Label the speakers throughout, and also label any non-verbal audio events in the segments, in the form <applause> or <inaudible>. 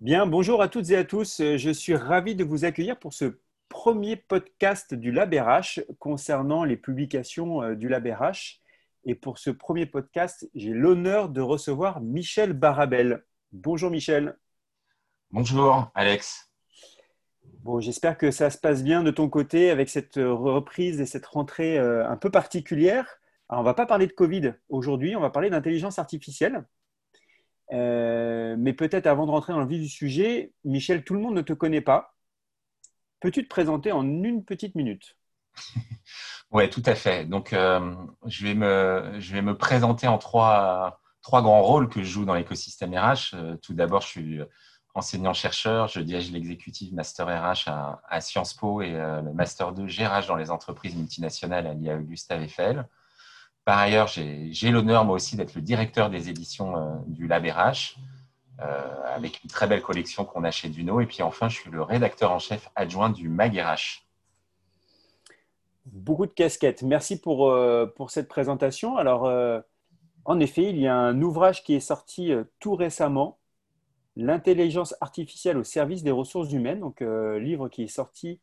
Speaker 1: Bien, bonjour à toutes et à tous. Je suis ravi de vous accueillir pour ce premier podcast du LabRH concernant les publications euh, du LabRH. Et pour ce premier podcast, j'ai l'honneur de recevoir Michel Barabel. Bonjour Michel.
Speaker 2: Bonjour Alex.
Speaker 1: Bon, j'espère que ça se passe bien de ton côté avec cette reprise et cette rentrée euh, un peu particulière. Alors, on ne va pas parler de Covid aujourd'hui, on va parler d'intelligence artificielle. Euh, mais peut-être avant de rentrer dans le vif du sujet, Michel, tout le monde ne te connaît pas. Peux-tu te présenter en une petite minute? <laughs>
Speaker 2: Oui, tout à fait. Donc, euh, je, vais me, je vais me présenter en trois, trois grands rôles que je joue dans l'écosystème RH. Euh, tout d'abord, je suis enseignant-chercheur. Je dirige l'exécutif Master RH à, Sciences Po et le Master 2 GRH dans les entreprises multinationales à l'IA Augusta Eiffel. Par ailleurs, j'ai l'honneur moi aussi d'être le directeur des éditions euh, du LabRH, euh, avec une très belle collection qu'on a chez Duno. Et puis enfin, je suis le rédacteur en chef adjoint du MagRH.
Speaker 1: Beaucoup de casquettes. Merci pour, euh, pour cette présentation. Alors, en effet, il y a un ouvrage qui est sorti tout récemment, L'intelligence artificielle au service des ressources humaines, donc livre qui est sorti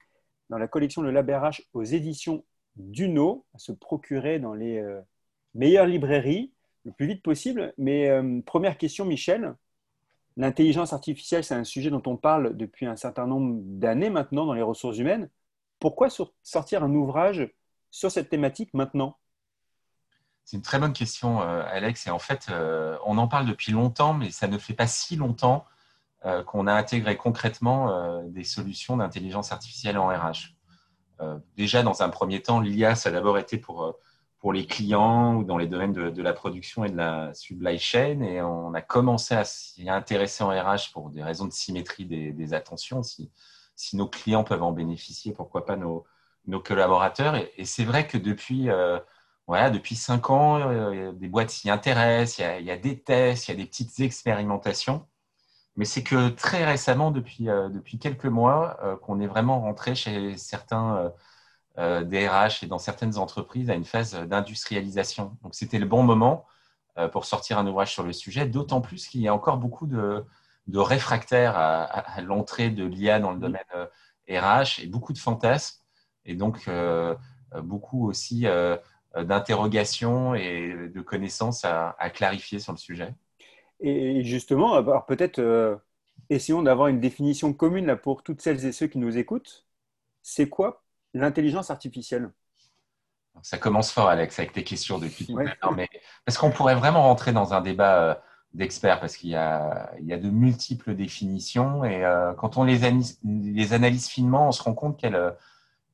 Speaker 1: dans la collection Le LabRH aux éditions Duno, à se procurer dans les meilleure librairie le plus vite possible. Mais euh, première question, Michel. L'intelligence artificielle, c'est un sujet dont on parle depuis un certain nombre d'années maintenant dans les ressources humaines. Pourquoi sortir un ouvrage sur cette thématique maintenant?
Speaker 2: C'est une très bonne question, euh, Alex. Et en fait, euh, on en parle depuis longtemps, mais ça ne fait pas si longtemps qu'on a intégré concrètement des solutions d'intelligence artificielle en RH. déjà, dans un premier temps, l'IA, ça a d'abord été pour pour les clients ou dans les domaines de, la production et de la supply chain. Et on a commencé à s'y intéresser en RH pour des raisons de symétrie des, attentions. Si, nos clients peuvent en bénéficier, pourquoi pas nos, collaborateurs. Et, c'est vrai que depuis, euh, voilà, depuis cinq ans, euh, des boîtes s'y intéressent, il y, a, des tests, il y a des petites expérimentations. Mais c'est que très récemment, depuis, euh, depuis quelques mois, qu'on est vraiment rentré chez certains des RH et dans certaines entreprises à une phase d'industrialisation. Donc c'était le bon moment euh, pour sortir un ouvrage sur le sujet, d'autant plus qu'il y a encore beaucoup de, réfractaires à, l'entrée de l'IA dans le domaine RH euh, et beaucoup de fantasmes et donc beaucoup aussi d'interrogations et de connaissances à, clarifier sur le sujet.
Speaker 1: Et justement, peut-être essayons d'avoir une définition commune là, pour toutes celles et ceux qui nous écoutent. C'est quoi l'intelligence artificielle
Speaker 2: Ça commence fort, Alex, avec tes questions depuis tout à l'heure. Mais parce qu'on pourrait vraiment rentrer dans un débat euh, d'experts parce qu'il y, a, de multiples définitions et euh, quand on les analyse, les analyse finement, on se rend compte qu'elles euh,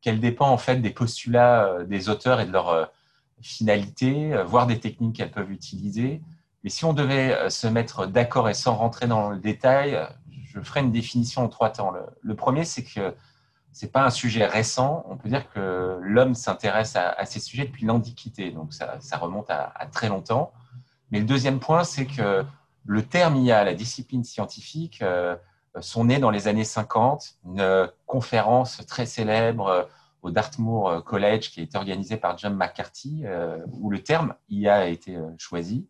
Speaker 2: qu'elle dépend en fait des postulats des auteurs et de leur finalité, voire des techniques qu'elles peuvent utiliser. Mais si on devait se mettre d'accord et sans rentrer dans le détail, je ferai une définition en trois temps. le premier, c'est que c'est pas un sujet récent. On peut dire que l'homme s'intéresse à, ces sujets depuis l'Antiquité, donc ça, remonte à, très longtemps. Mais le deuxième point, c'est que le terme IA, la discipline scientifique, euh, sont nés dans les années 50. Une conférence très célèbre euh, au Dartmoor College qui a été organisée par John McCarthy, euh, où le terme IA a été choisi.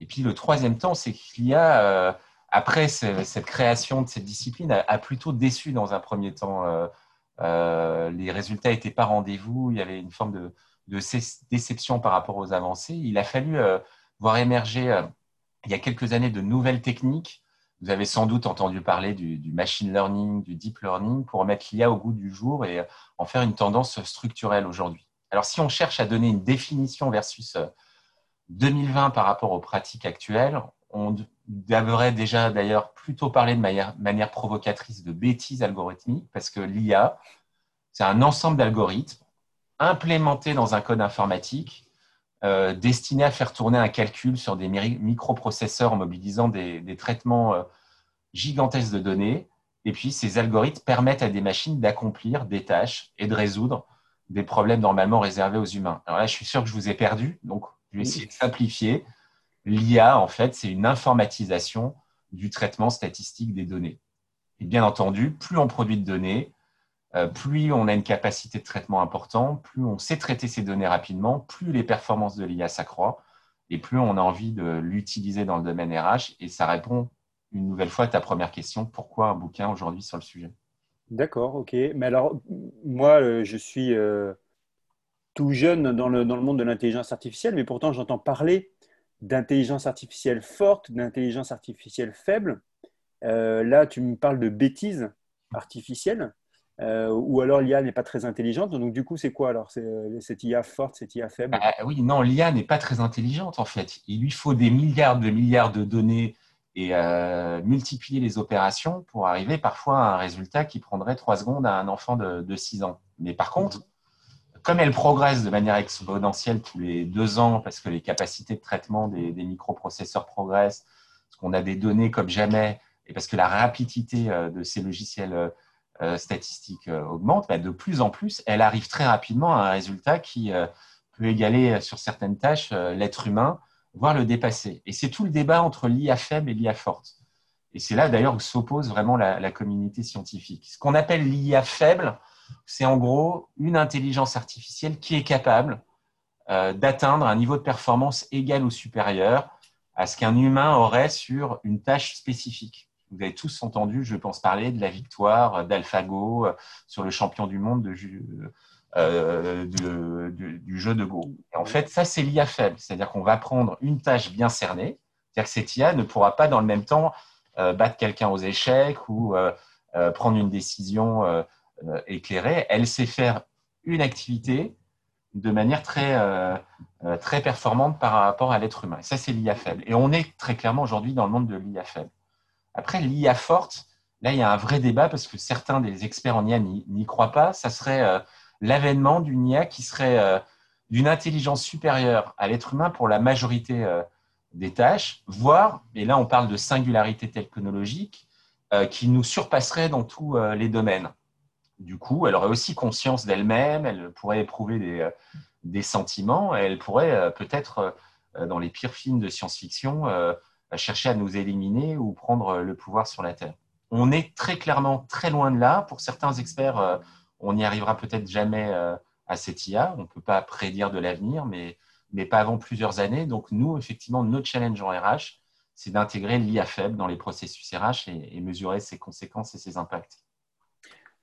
Speaker 2: Et puis le troisième temps, c'est qu'il y a après, cette création de cette discipline a, plutôt déçu dans un premier temps. Euh, euh, les résultats n'étaient pas rendez-vous, il y avait une forme de, déception par rapport aux avancées. Il a fallu euh, voir émerger il y a quelques années de nouvelles techniques. Vous avez sans doute entendu parler du, du machine learning, du deep learning, pour mettre l'IA au goût du jour et en faire une tendance structurelle aujourd'hui. Alors, si on cherche à donner une définition versus 2020 par rapport aux pratiques actuelles, on devrait déjà d'ailleurs plutôt parler de manière, provocatrice de bêtises algorithmiques, parce que l'IA, c'est un ensemble d'algorithmes implémentés dans un code informatique euh, destiné à faire tourner un calcul sur des microprocesseurs en mobilisant des, traitements euh, gigantesques de données. Et puis, ces algorithmes permettent à des machines d'accomplir des tâches et de résoudre des problèmes normalement réservés aux humains. Alors là, je suis sûr que je vous ai perdu, donc je vais essayer de simplifier l'IA, en fait, c'est une informatisation du traitement statistique des données. Et bien entendu, plus on produit de données, euh, plus on a une capacité de traitement importante, plus on sait traiter ces données rapidement, plus les performances de l'IA s'accroissent et plus on a envie de l'utiliser dans le domaine RH. Et ça répond une nouvelle fois ta première question, pourquoi un bouquin aujourd'hui sur le sujet?
Speaker 1: D'accord, ok. Mais alors, moi, euh, je suis euh, tout jeune dans le, dans le monde de l'intelligence artificielle, mais pourtant j'entends parler d'intelligence artificielle forte, d'intelligence artificielle faible. Euh, là, tu me parles de bêtises artificielles, ou alors l'IA n'est pas très intelligente. Donc, du coup, c'est quoi alors cette IA forte, cette IA faible?
Speaker 2: Ah, Oui, non, l'IA n'est pas très intelligente en fait. Il lui faut des milliards de milliards de données et euh, multiplier les opérations pour arriver parfois à un résultat qui prendrait trois secondes à un enfant de, de 6 ans. Mais par contre, comme elle progresse de manière exponentielle tous les deux ans, parce que les capacités de traitement des, microprocesseurs progressent, parce qu'on a des données comme jamais, et parce que la rapidité euh, de ces logiciels euh, statistiques augmente, bah, de plus en plus, elle arrive très rapidement à un résultat qui peut égaler sur certaines tâches l'être humain voire le dépasser. Et c'est tout le débat entre l'IA faible et l'IA forte. Et c'est là d'ailleurs où s'oppose vraiment la, communauté scientifique. Ce qu'on appelle l'IA faible, c'est en gros une intelligence artificielle qui est capable euh, d'atteindre un niveau de performance égal ou supérieur à ce qu'un humain aurait sur une tâche spécifique. Vous avez tous entendu, je pense, parler de la victoire d'AlphaGo euh, sur le champion du monde de, euh, du, jeu de Go. En fait, ça, c'est l'IA faible. C'est-à-dire qu'on va prendre une tâche bien cernée. C'est-à-dire que cette IA ne pourra pas dans le même temps battre quelqu'un aux échecs ou prendre une décision éclairée. Elle sait faire une activité de manière très, très performante par rapport à l'être humain. Et ça, c'est l'IA faible. Et on est très clairement aujourd'hui dans le monde de l'IA faible. Après, l'IA forte, là, il y a un vrai débat parce que certains des experts en IA n'y croient pas. Ça serait l'avènement d'une IA qui serait euh, d'une intelligence supérieure à l'être humain pour la majorité euh, des tâches, voire, et là on parle de singularité technologique, euh, qui nous surpasserait dans tous les domaines. Du coup, elle aurait aussi conscience d'elle-même, elle pourrait éprouver des, des sentiments, elle pourrait peut-être, dans les pires films de science-fiction, chercher à nous éliminer ou prendre le pouvoir sur la Terre. On est très clairement très loin de là. Pour certains experts, on n'y arrivera peut-être jamais euh, à cette IA. On ne peut pas prédire de l'avenir, mais, mais pas avant plusieurs années. Donc, nous, effectivement, notre challenge en RH, c'est d'intégrer l'IA faible dans les processus RH et, mesurer ses conséquences et ses impacts.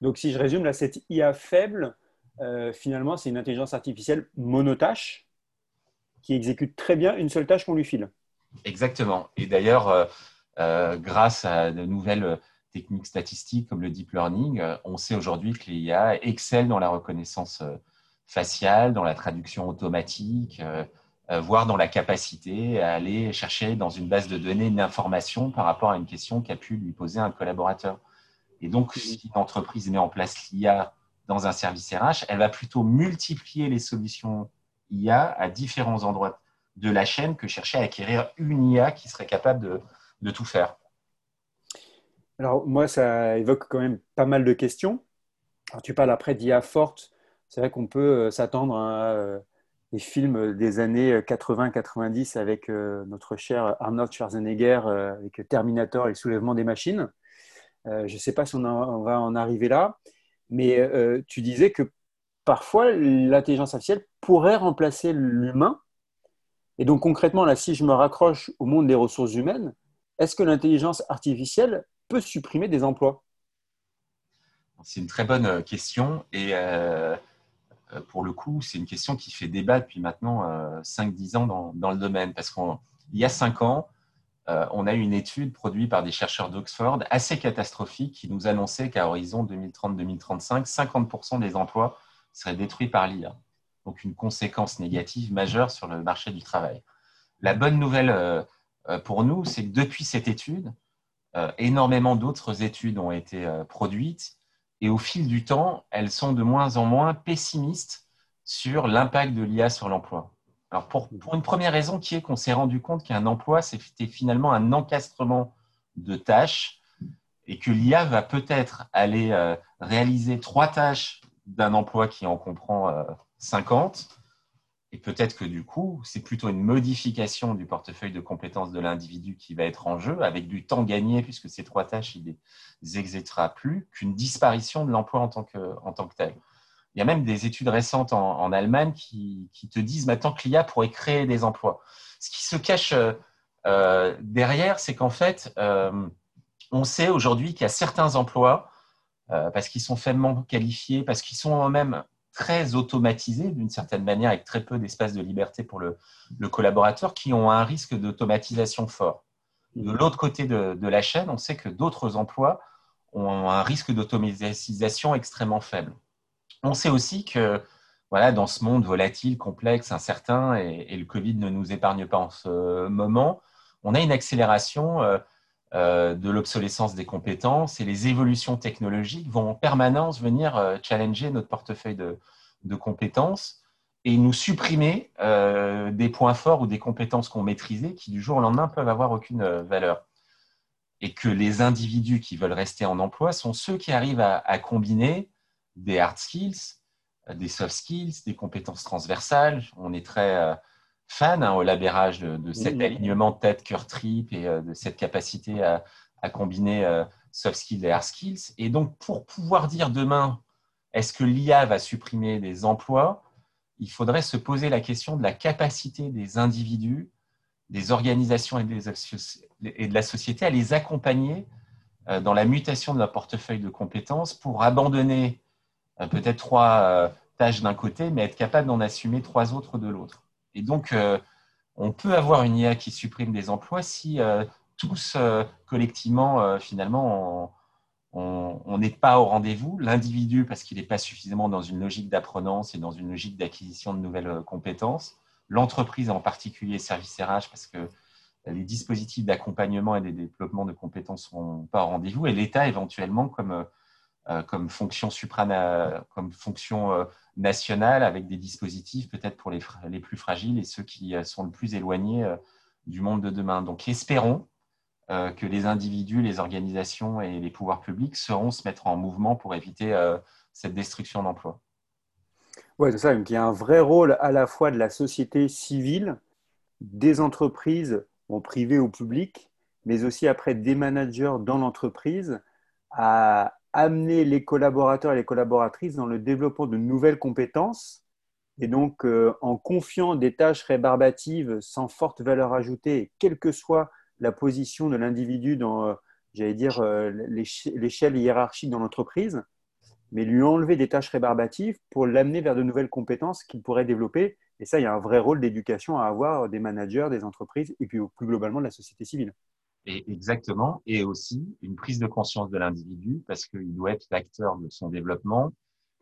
Speaker 1: Donc, si je résume, là, cette IA faible, euh, finalement, c'est une intelligence artificielle monotâche qui exécute très bien une seule tâche qu'on lui file.
Speaker 2: Exactement. Et d'ailleurs, euh, grâce à de nouvelles techniques statistiques comme le deep learning, euh, on sait aujourd'hui que l'IA excelle dans la reconnaissance euh, faciale, dans la traduction automatique, euh, voire dans la capacité à aller chercher dans une base de données une information par rapport à une question qu'a pu lui poser un collaborateur. Et donc, si une entreprise met en place l'IA dans un service RH, elle va plutôt multiplier les solutions IA à différents endroits de la chaîne que chercher à acquérir une IA qui serait capable de tout faire.
Speaker 1: Alors, moi, ça évoque quand même pas mal de questions. Alors, tu parles après d'IA forte. C'est vrai qu'on peut euh, s'attendre à euh, des films des années 80-90 avec euh, notre cher Arnold Schwarzenegger, avec Terminator et le soulèvement des machines. Je ne sais pas si on, va en arriver là, mais tu disais que parfois l'intelligence artificielle pourrait remplacer l'humain. Et donc concrètement, là, si je me raccroche au monde des ressources humaines, est-ce que l'intelligence artificielle peut supprimer des emplois?
Speaker 2: C'est une très bonne euh, question et euh, euh, pour le coup, c'est une question qui fait débat depuis maintenant 5-10 ans dans, le domaine parce qu'il y a 5 ans, on a eu une étude produite par des chercheurs d'Oxford assez catastrophique qui nous annonçait qu'à horizon 2030-2035, 50% des emplois seraient détruits par l'IA. Donc une conséquence négative majeure sur le marché du travail. La bonne nouvelle pour nous, c'est que depuis cette étude, euh, énormément d'autres études ont été euh, produites et au fil du temps, elles sont de moins en moins pessimistes sur l'impact de l'IA sur l'emploi. Alors pour, une première raison qui est qu'on s'est rendu compte qu'un emploi, c'était finalement un encastrement de tâches et que l'IA va peut-être aller euh, réaliser trois tâches d'un emploi qui en comprend 50 et peut-être que du coup, c'est plutôt une modification du portefeuille de compétences de l'individu qui va être en jeu, avec du temps gagné, puisque ces trois tâches, il les exécutera plus, qu'une disparition de l'emploi en, tant que, en tant que tel. Il y a même des études récentes en, Allemagne qui, qui, te disent maintenant que l'IA pourrait créer des emplois. Ce qui se cache euh, derrière, c'est qu'en fait, euh, On sait aujourd'hui qu'il y a certains emplois, parce qu'ils sont faiblement qualifiés, parce qu'ils sont eux-mêmes très automatisés d'une certaine manière, avec très peu d'espace de liberté pour le, collaborateur, qui ont un risque d'automatisation fort. De l'autre côté de, la chaîne, on sait que d'autres emplois ont un risque d'automatisation extrêmement faible. On sait aussi que voilà, dans ce monde volatile, complexe, incertain, et, le Covid ne nous épargne pas en ce moment, on a une accélération euh, euh, de l'obsolescence des compétences et les évolutions technologiques vont en permanence venir euh, challenger notre portefeuille de, compétences et nous supprimer des points forts ou des compétences qu'on maîtrisait qui du jour au lendemain peuvent avoir aucune valeur. Et que les individus qui veulent rester en emploi sont ceux qui arrivent à combiner des hard skills, des soft skills, des compétences transversales. On est très euh, fan hein, au labérage de, cet alignement tête, cœur, trip et euh, de cette capacité à, combiner euh, soft skills et hard skills. Et donc, pour pouvoir dire demain, est-ce que l'IA va supprimer des emplois Il faudrait se poser la question de la capacité des individus, des organisations et, et de la société à les accompagner dans la mutation de leur portefeuille de compétences pour abandonner peut-être trois d'un côté, mais être capable d'en assumer trois autres de l'autre. Et donc, euh, on peut avoir une IA qui supprime des emplois si euh, tous, euh, collectivement, finalement, on n'est pas au rendez-vous. L'individu, parce qu'il n'est pas suffisamment dans une logique d'apprenance et dans une logique d'acquisition de nouvelles compétences. L'entreprise, en particulier service RH, parce que les dispositifs d'accompagnement et des développements de compétences ne sont pas au rendez-vous. Et l'État, éventuellement, comme euh, comme fonction, suprana, comme fonction euh, nationale avec des dispositifs peut-être pour les, les, plus fragiles et ceux qui euh, sont le plus éloignés du monde de demain. Donc espérons que les individus, les organisations et les pouvoirs publics sauront se mettre en mouvement pour éviter cette destruction d'emplois.
Speaker 1: Oui, c'est ça. il y a un vrai rôle à la fois de la société civile, des entreprises, en privé ou public, mais aussi après des managers dans l'entreprise à amener les collaborateurs et les collaboratrices dans le développement de nouvelles compétences. Et donc, euh, en confiant des tâches rébarbatives sans forte valeur ajoutée, quelle que soit la position de l'individu dans, euh, j'allais dire, euh, l'échelle hiérarchique dans l'entreprise, mais lui enlever des tâches rébarbatives pour l'amener vers de nouvelles compétences qu'il pourrait développer. Et ça, il y a un vrai rôle d'éducation à avoir des managers, des entreprises et puis plus globalement de la société civile.
Speaker 2: Et exactement, et aussi une prise de conscience de l'individu parce qu'il doit être l'acteur de son développement.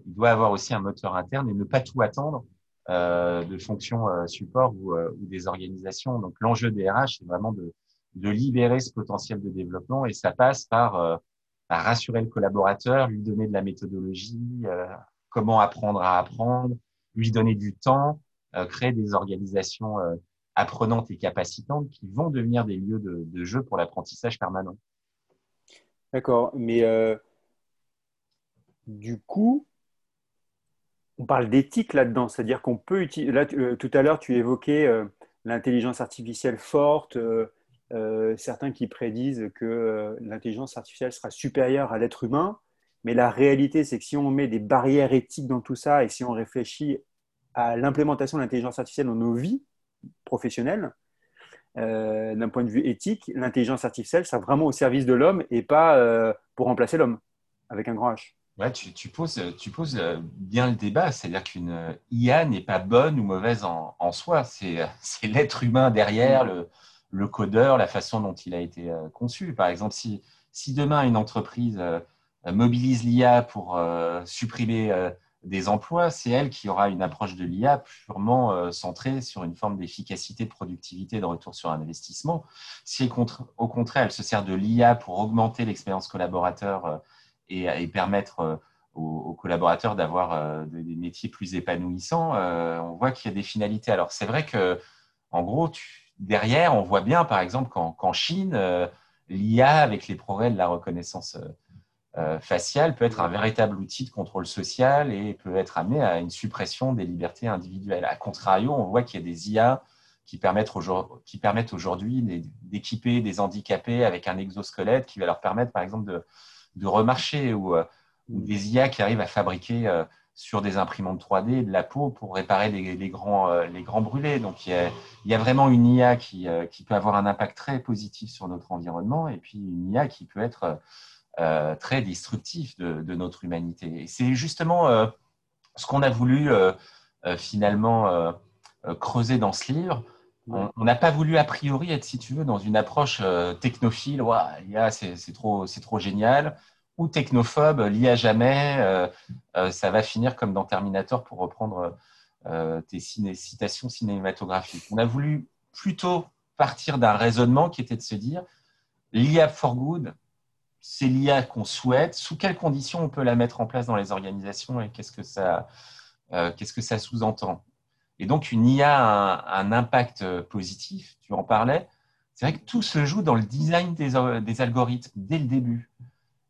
Speaker 2: Il doit avoir aussi un moteur interne et ne pas tout attendre euh, de fonctions euh, support ou, euh, ou, des organisations. Donc l'enjeu des RH, c'est vraiment de, de, libérer ce potentiel de développement et ça passe par, euh, par rassurer le collaborateur, lui donner de la méthodologie, euh, comment apprendre à apprendre, lui donner du temps, créer des organisations apprenantes et capacitantes qui vont devenir des lieux de, jeu pour l'apprentissage permanent.
Speaker 1: D'accord, mais euh, du coup, on parle d'éthique là-dedans, c'est-à-dire qu'on peut utiliser. Là, euh, tout à l'heure, tu évoquais euh, l'intelligence artificielle forte, certains qui prédisent que l'intelligence artificielle sera supérieure à l'être humain, mais la réalité, c'est que si on met des barrières éthiques dans tout ça et si on réfléchit à l'implémentation de l'intelligence artificielle dans nos vies, professionnel, euh, d'un point de vue éthique, l'intelligence artificielle sera vraiment au service de l'homme et pas euh, pour remplacer l'homme, avec un grand H.
Speaker 2: Ouais, tu, poses, tu poses euh, bien le débat, c'est-à-dire qu'une IA n'est pas bonne ou mauvaise en, soi, <laughs> c'est l'être humain derrière, le, le, codeur, la façon dont il a été conçu. Par exemple, si, si demain une entreprise mobilise l'IA pour supprimer des emplois, c'est elle qui aura une approche de l'IA purement euh, centrée sur une forme d'efficacité, de productivité, de retour sur investissement. Si au contraire, elle se sert de l'IA pour augmenter l'expérience collaborateur euh, et, permettre euh, aux, collaborateurs d'avoir des métiers plus épanouissants, on voit qu'il y a des finalités. Alors c'est vrai que, en gros, derrière, on voit bien, par exemple, qu'en Chine, l'IA, avec les progrès de la reconnaissance euh, facial peut être un véritable outil de contrôle social et peut être amené à une suppression des libertés individuelles. A contrario, on voit qu'il y a des IA qui permettent aujourd'hui d'équiper des handicapés avec un exosquelette qui va leur permettre, par exemple, de, remarcher ou, euh, des IA qui arrivent à fabriquer euh, sur des imprimantes 3D de la peau pour réparer les, grands, les grands brûlés. Donc, il y, a, vraiment une IA qui, qui, peut avoir un impact très positif sur notre environnement et puis une IA qui peut être euh, très destructif de, notre humanité. Et c'est justement ce qu'on a voulu finalement creuser dans ce livre. On n'a pas voulu a priori être, si tu veux, dans une approche technophile. l'IA, c'est trop, trop génial ou technophobe, l'IA jamais, euh, euh, ça va finir comme dans Terminator pour reprendre euh, tes citations cinématographiques. On a voulu plutôt partir d'un raisonnement qui était de se dire l'IA for good, c'est l'IA qu'on souhaite, sous quelles conditions on peut la mettre en place dans les organisations et qu'est-ce que ça, qu'est-ce que ça sous-entend? Et donc, une IA a un, impact positif, tu en parlais. C'est vrai que tout se joue dans le design des, des algorithmes dès le début.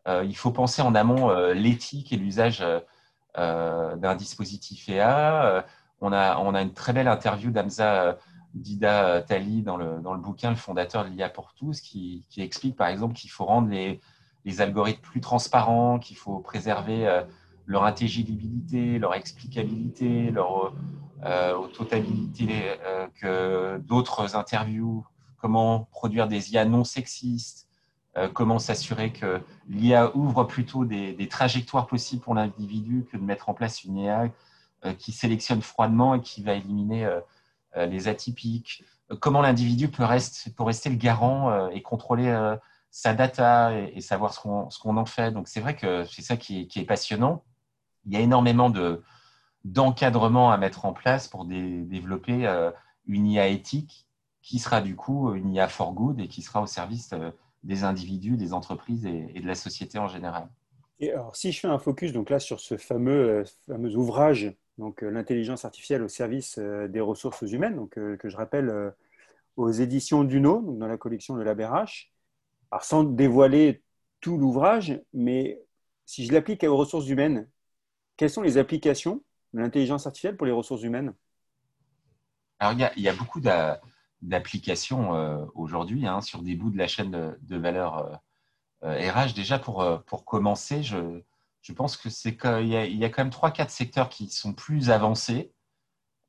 Speaker 2: Euh, il faut penser en amont euh, l'éthique et l'usage euh, d'un dispositif EA. on, a, on a une très belle interview d'Amza Dida Tali dans le, dans le bouquin, le fondateur de l'IA pour tous, qui explique par exemple qu'il faut rendre les, les, algorithmes plus transparents, qu'il faut préserver leur intelligibilité, leur explicabilité, leur euh, totalité que d'autres interviews, comment produire des IA non sexistes, euh, comment s'assurer que l'IA ouvre plutôt des, trajectoires possibles pour l'individu que de mettre en place une IA euh, qui sélectionne froidement et qui va éliminer euh, les atypiques. Comment l'individu peut, rester, rester le garant et contrôler sa data et, savoir ce qu'on en fait. Donc c'est vrai que c'est ça qui est, passionnant. Il y a énormément d'encadrement à mettre en place pour développer une IA éthique qui sera du coup une IA for good et qui sera au service des individus, des entreprises et, de la société en général.
Speaker 1: Et alors, si je fais un focus donc là sur ce fameux, euh, fameux ouvrage, donc euh, l'intelligence artificielle au service euh, des ressources humaines, donc que je rappelle aux éditions Duno, donc dans la collection de la BRH, alors sans dévoiler tout l'ouvrage, mais si je l'applique aux ressources humaines, quelles sont les applications de l'intelligence artificielle pour les ressources humaines?
Speaker 2: Alors, il y a, beaucoup d'applications euh, aujourd'hui hein, sur des bouts de la chaîne de, valeur RH. Euh, Déjà, pour, euh, pour commencer, je, je pense que c'est qu'il y, a, quand même trois, quatre secteurs qui sont plus avancés.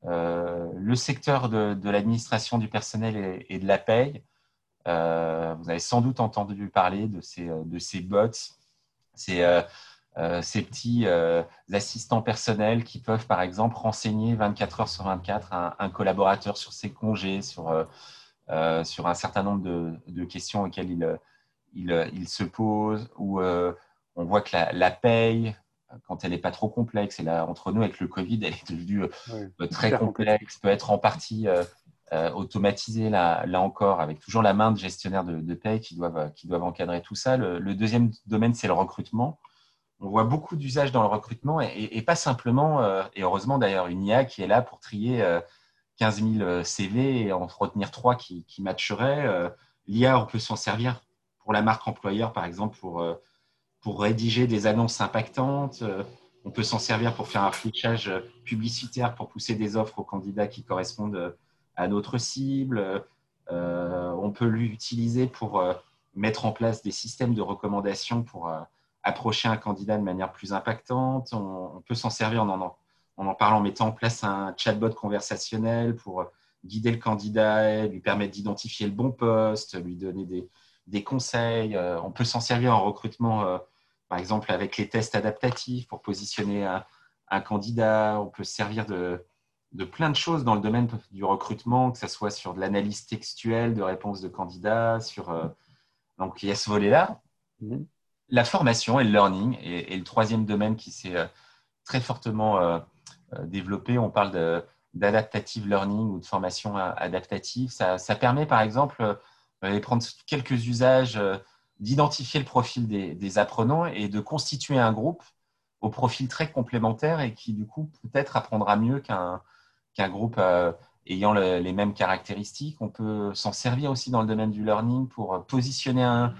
Speaker 2: le secteur de, de l'administration du personnel et, de la paye. Vous avez sans doute entendu parler de ces, de ces bots. C'est euh, ces petits euh, assistants personnels qui peuvent, par exemple, renseigner 24 heures sur 24 un, collaborateur sur ses congés, sur, euh, sur un certain nombre de, de questions auxquelles il, il, il, se pose, ou on voit que la, la paye, quand elle n'est pas trop complexe, et là, entre nous, avec le Covid, elle est devenue très complexe, peut être en partie automatisée, là, là, encore, avec toujours la main de gestionnaires de, de qui doivent, qui doivent encadrer tout ça. le deuxième domaine, c'est le recrutement on voit beaucoup d'usages dans le recrutement et, pas simplement, euh, et heureusement d'ailleurs, une IA qui est là pour trier 15 000 CV et en retenir trois qui, matcheraient. Euh, L'IA, on peut s'en servir pour la marque employeur, par exemple, pour, euh, pour rédiger des annonces impactantes. On peut s'en servir pour faire un fléchage publicitaire pour pousser des offres aux candidats qui correspondent à notre cible. on peut l'utiliser pour mettre en place des systèmes de recommandation pour approcher un candidat de manière plus impactante. On, peut s'en servir en en, en parlant, en mettant en place un chatbot conversationnel pour guider le candidat, lui permettre d'identifier le bon poste, lui donner des, des conseils. Euh, on peut s'en servir en recrutement, euh, par exemple, avec les tests adaptatifs pour positionner un, un candidat. On peut se servir de, de, plein de choses dans le domaine du recrutement, que ce soit sur de l'analyse textuelle de réponses de candidats. Sur, euh, donc, il y a ce volet-là. Mm-hmm la formation et le learning est, le troisième domaine qui s'est euh, très fortement euh, euh, développé. On parle d'adaptative learning ou de formation adaptative. Ça, permet, par exemple, de prendre quelques usages, d'identifier le profil des, apprenants et de constituer un groupe au profil très complémentaire et qui, du coup, peut-être apprendra mieux qu'un groupe ayant les mêmes caractéristiques. On peut s'en servir aussi dans le domaine du learning pour positionner un,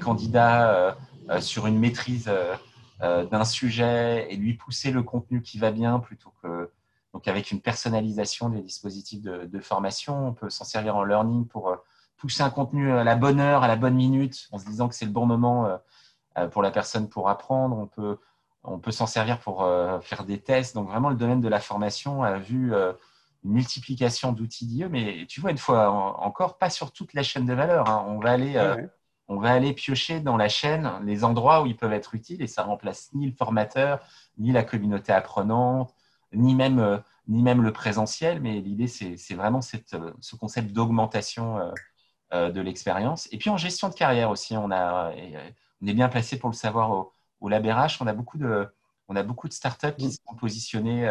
Speaker 2: candidat euh, sur une maîtrise euh, euh, d'un sujet et lui pousser le contenu qui va bien plutôt que donc avec une personnalisation des dispositifs de, formation. On peut s'en servir en learning pour pousser un contenu à la bonne heure, à la bonne minute, en se disant que c'est le bon moment pour la personne pour apprendre. On peut, on peut s'en servir pour faire des tests. Donc vraiment, le domaine de la formation a vu une multiplication d'outils d'IE, mais tu vois, une fois encore, pas sur toute la chaîne de valeur. Hein. On, va aller, euh, on va aller piocher dans la chaîne les endroits où ils peuvent être utiles et ça remplace ni le formateur, ni la communauté apprenante, ni même, euh, ni même le présentiel. Mais l'idée, c'est vraiment cette, euh, ce concept d'augmentation de l'expérience. Et puis en gestion de carrière aussi, on, a, on est bien placé pour le savoir au, au LabRH. On a beaucoup de, on a beaucoup de startups qui sont positionnées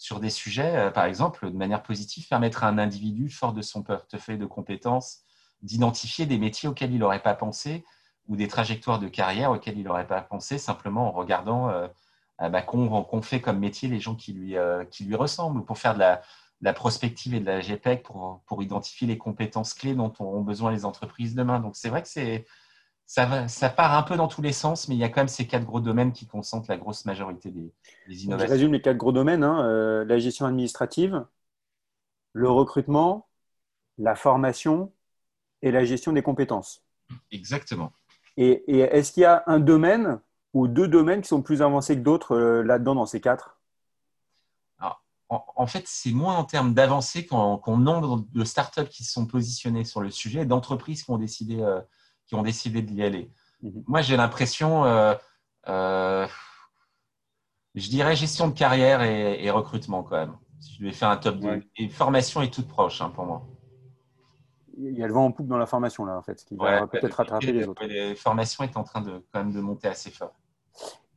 Speaker 2: sur des sujets, euh, par exemple, de manière positive, permettre à un individu fort de son portefeuille de compétences d'identifier des métiers auxquels il n'aurait pas pensé ou des trajectoires de carrière auxquelles il n'aurait pas pensé simplement en regardant euh, bah, qu'on fait comme métier les gens qui lui, euh, qui lui ressemblent ou pour faire de la, la, prospective et de la GPEC pour, pour identifier les compétences clés dont ont besoin les entreprises demain. Donc c'est vrai que c'est ça, part un peu dans tous les sens, mais il y a quand même ces quatre gros domaines qui concentrent la grosse majorité des, innovations.
Speaker 1: Je résume les quatre gros domaines hein, euh, la gestion administrative, le recrutement, la formation et la gestion des compétences.
Speaker 2: Exactement.
Speaker 1: Et, est-ce qu'il y a un domaine ou deux domaines qui sont plus avancés que d'autres euh, là-dedans dans ces quatre?
Speaker 2: En, fait, c'est moins en termes d'avancée qu'en nombre de startups qui se sont positionnées sur le sujet, d'entreprises qui ont décidé euh, qui ont décidé d'y aller. Mhm. Moi, j'ai l'impression, euh, euh, je dirais gestion de carrière et, recrutement quand même. Si je devais faire un top 2. Et formation est toute proche hein, pour moi.
Speaker 1: Il y a le vent en poupe dans la formation là en fait, qui va peut-être rattraper les autres.
Speaker 2: La formation est en train de quand même de monter assez fort.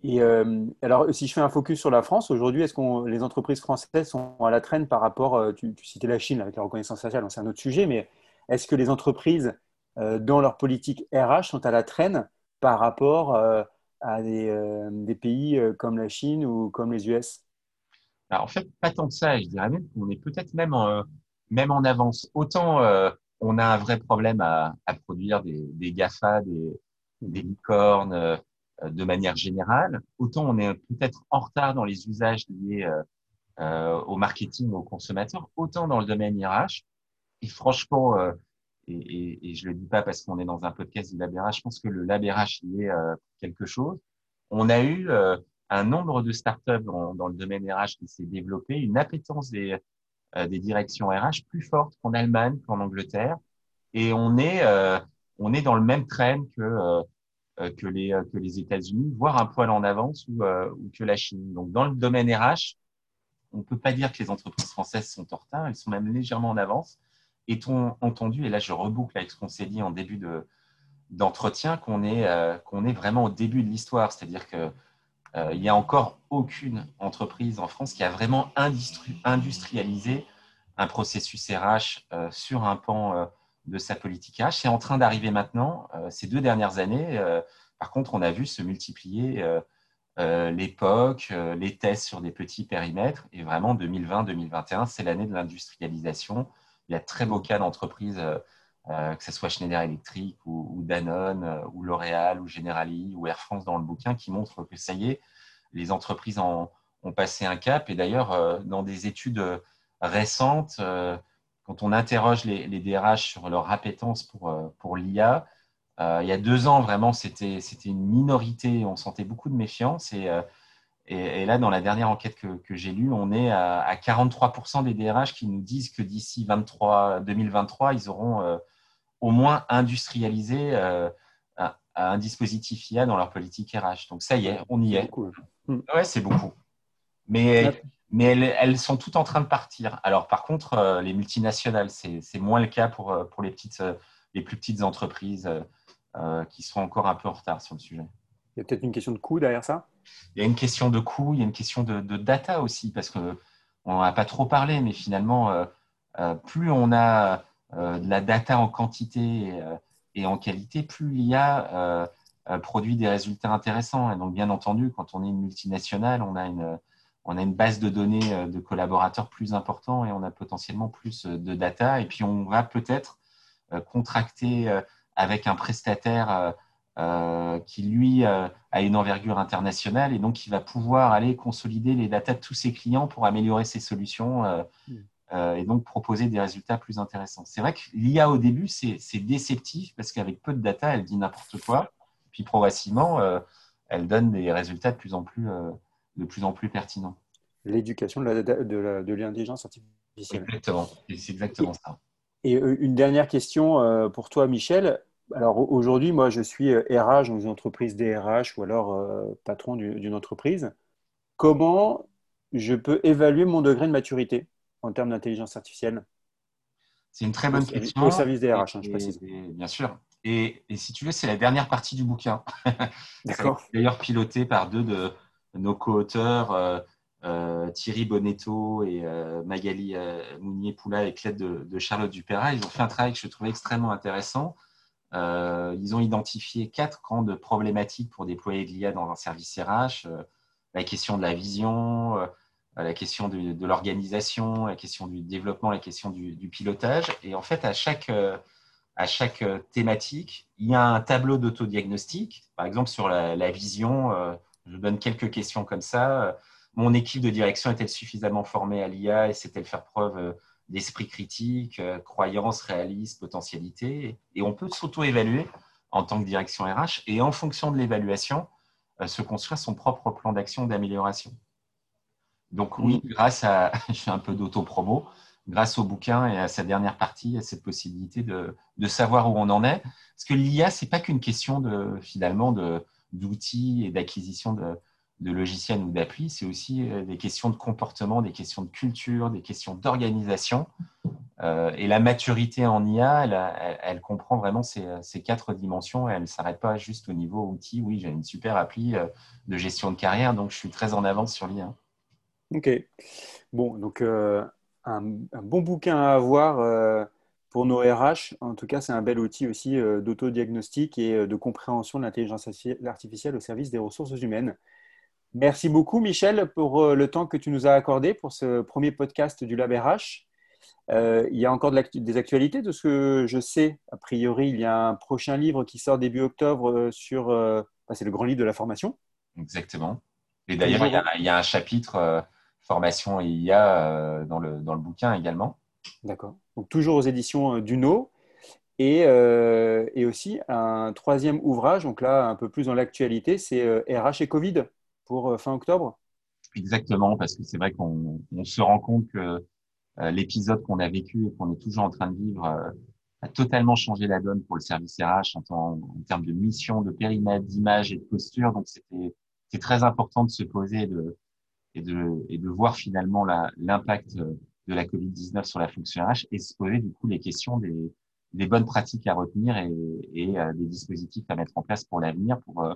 Speaker 1: Et euh, alors, si je fais un focus sur la France, aujourd'hui, est-ce que les entreprises françaises sont à la traîne par rapport, tu, tu citais la Chine avec la reconnaissance faciale, c'est un autre sujet, mais est-ce que les entreprises dans leur politique RH sont à la traîne par rapport euh, à des, euh, pays comme la Chine ou comme les US
Speaker 2: En fait, pas tant que ça. Je dirais même qu'on est peut-être même, en, même en avance. Autant on a un vrai problème à, produire des, des, GAFA, des, des licornes de manière générale, autant on est peut-être en retard dans les usages liés au marketing, aux consommateurs, autant dans le domaine RH. Et franchement, et, et, je le dis pas parce qu'on est dans un podcast du LabRH, je pense que le LabRH y est euh, quelque chose. On a eu euh, un nombre de startups dans, dans le domaine RH qui s'est développé, une appétence des, euh, des directions RH plus forte qu'en Allemagne, qu'en Angleterre, et on est on est dans le même train que que les que les États-Unis, voire un poil en avance ou, ou que la Chine. Donc dans le domaine RH, on peut pas dire que les entreprises françaises sont en elles sont même légèrement en avance. Est-on entendu, et là je reboucle avec ce qu'on s'est dit en début de, d'entretien, qu'on est, euh, qu'on est vraiment au début de l'histoire, c'est-à-dire qu'il euh, n'y a encore aucune entreprise en France qui a vraiment industrialisé un processus RH euh, sur un pan de sa politique RH. C'est en train d'arriver maintenant, ces deux dernières années. par contre, on a vu se multiplier l'époque, les tests sur des petits périmètres, et vraiment 2020-2021, c'est l'année de l'industrialisation il y a très beaux cas d'entreprises, euh, euh, que ce soit Schneider Electric ou, Danone euh, ou L'Oréal ou Generali ou Air France dans le bouquin qui montrent que ça y est, les entreprises ont passé un cap. Et d'ailleurs, dans des études récentes, quand on interroge les, DRH sur leur appétence pour, l'IA, il y a deux ans, vraiment, c'était une minorité. On sentait beaucoup de méfiance. Et, là, dans la dernière enquête que, j'ai lue, on est à, 43% des DRH qui nous disent que d'ici 2023, ils auront euh, au moins industrialisé euh, un, dispositif IA dans leur politique RH. Donc ça y est, on y est. Hmm. Ouais, c'est beaucoup. Mais, mais elles, sont toutes en train de partir. Alors par contre, euh, les multinationales, c'est moins le cas pour, pour les, petites, les plus petites entreprises qui sont encore un peu en retard sur le sujet.
Speaker 1: Il y a peut-être une question de coût derrière ça?
Speaker 2: Il y a une question de coût, il y a une question de, data aussi, parce qu'on n'en a pas trop parlé, mais finalement, euh, euh, plus on a euh, de la data en quantité et, en qualité, plus l'IA produit des résultats intéressants. Et donc, bien entendu, quand on est une multinationale, on a une, on a une base de données de collaborateurs plus importante et on a potentiellement plus de data. Et puis, on va peut-être contracter avec un prestataire euh, qui lui euh, a une envergure internationale et donc qui va pouvoir aller consolider les datas de tous ses clients pour améliorer ses solutions euh, hmm. et donc proposer des résultats plus intéressants. C'est vrai que l'IA au début, c'est déceptif parce qu'avec peu de data, elle dit n'importe quoi. Puis progressivement, elle donne des résultats de plus en plus, de plus, en plus pertinents.
Speaker 1: L'éducation de l'intelligence artificielle.
Speaker 2: Exactement, c'est exactement ça.
Speaker 1: Et une dernière question pour toi, Michel. Alors aujourd'hui, moi, je suis RH dans une entreprise DRH ou alors patron d'une entreprise. Comment je peux évaluer mon degré de maturité en termes d'intelligence artificielle?
Speaker 2: C'est une très bonne question.
Speaker 1: Au service des RH, hein, je précise.
Speaker 2: bien sûr. Et, si tu veux, c'est la dernière partie du bouquin. <laughs>
Speaker 1: D'accord.
Speaker 2: D'ailleurs, piloté par deux de nos co-auteurs, euh, euh, Thierry Bonetto et euh, Magali Mounier-Poula, avec l'aide de, Charlotte Dupéra. Ils ont fait un travail que je trouvais extrêmement intéressant. Ils ont identifié quatre grandes problématiques pour déployer de l'IA dans un service RH. la question de la vision, la question de, l'organisation, la question du développement, la question du, pilotage. Et en fait, à chaque, euh, à chaque euh, thématique, il y a un tableau d'autodiagnostic. Par exemple, sur la, vision, euh, je donne quelques questions comme ça. Mon équipe de direction est-elle suffisamment formée à l'IA et sait-elle faire preuve d'esprit critique, croyance, réalisme, potentialité Et on peut s'auto-évaluer en tant que direction RH et en fonction de l'évaluation, se construire son propre plan d'action d'amélioration. Donc oui, grâce à, <laughs> je fais un peu d'auto-promo, grâce au bouquin et à sa dernière partie, à cette possibilité de, savoir où on en est. Parce que l'IA, c'est pas qu'une question de, finalement d'outils et d'acquisition de, logiciels ou d'applis, c'est aussi euh, des questions de comportement, des questions de culture, des questions d'organisation. Euh, et la maturité en IA, elle, comprend vraiment ces, quatre dimensions et elle ne s'arrête pas juste au niveau outil. Oui, j'ai une super appli euh, de gestion de carrière, donc je suis très en avance sur l'IA.
Speaker 1: Ok. Bon, donc un, bon bouquin à avoir pour nos RH. En tout cas, c'est un bel outil aussi d'autodiagnostic et de compréhension de l'intelligence artificielle au service des ressources humaines. Merci beaucoup, Michel, pour le temps que tu nous as accordé pour ce premier podcast du Lab RH. il y a encore des actualités de ce que je sais. A priori, il y a un prochain livre qui sort début octobre sur. Bah, c'est le grand livre de la formation.
Speaker 2: Exactement. Et d'ailleurs, il, y a un chapitre formation et IA euh, dans, le, dans le bouquin également.
Speaker 1: D'accord. Donc toujours aux éditions euh, Duno. Et, euh, et, aussi un troisième ouvrage, donc là un peu plus dans l'actualité, c'est RH et Covid pour fin octobre?
Speaker 2: Exactement, parce que c'est vrai qu'on on se rend compte que l'épisode qu'on a vécu et qu'on est toujours en train de vivre a totalement changé la donne pour le service RH en, termes de mission, de périmètre, d'image et de posture. Donc c'était très important de se poser et de, voir finalement l'impact de la Covid-19 sur la fonction RH et se poser du coup les questions des, bonnes pratiques à retenir et, et euh, des dispositifs à mettre en place pour l'avenir pour, euh,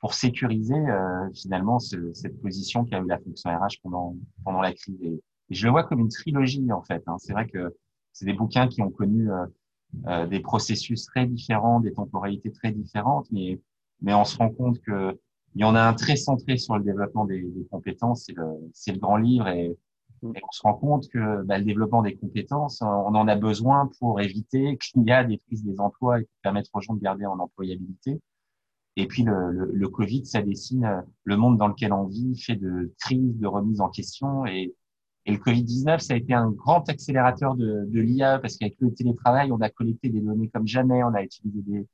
Speaker 2: pour sécuriser euh, finalement ce, cette position qu'a eu la fonction RH pendant, pendant la crise. Et, je le vois comme une trilogie en fait. Hein. C'est vrai que c'est des bouquins qui ont connu des processus très différents, des temporalités très différentes, mais, mais on se rend compte que il y en a un très centré sur le développement des, compétences, c'est le, le, grand livre et, mm. on se rend compte que bah, le développement des compétences, on en a besoin pour éviter qu'il y a des prises des emplois et pour permettre aux gens de garder en employabilité. Et puis le, le, le, Covid, ça dessine euh, le monde dans lequel on vit, fait de crise, de remise en question. Et, et le Covid-19, ça a été un grand accélérateur de, de l'IA parce qu'avec le télétravail, on a collecté des données comme jamais, on a utilisé des,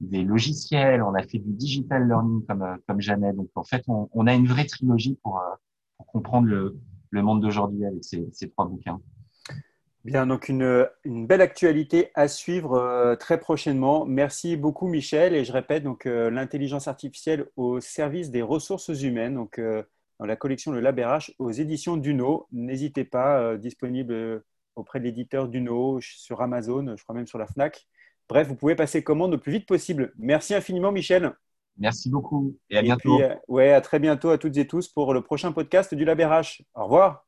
Speaker 2: des logiciels, on a fait du digital learning comme, euh, comme jamais. Donc, en fait, on, on a une vraie trilogie pour, euh, pour comprendre le, le monde d'aujourd'hui avec ces, ces, trois bouquins.
Speaker 1: Bien, donc une, une belle actualité à suivre euh, très prochainement. Merci beaucoup, Michel. Et je répète, donc l'intelligence artificielle au service des ressources humaines, donc dans la collection Le Lab RH aux éditions Duno. N'hésitez pas, disponible auprès de l'éditeur Duno, sur Amazon, je crois même sur la Fnac. Bref, vous pouvez passer commande le plus vite possible. Merci infiniment, Michel.
Speaker 2: Merci beaucoup et à bientôt.
Speaker 1: ouais, à très bientôt à toutes et tous pour le prochain podcast du LabRH. Au revoir.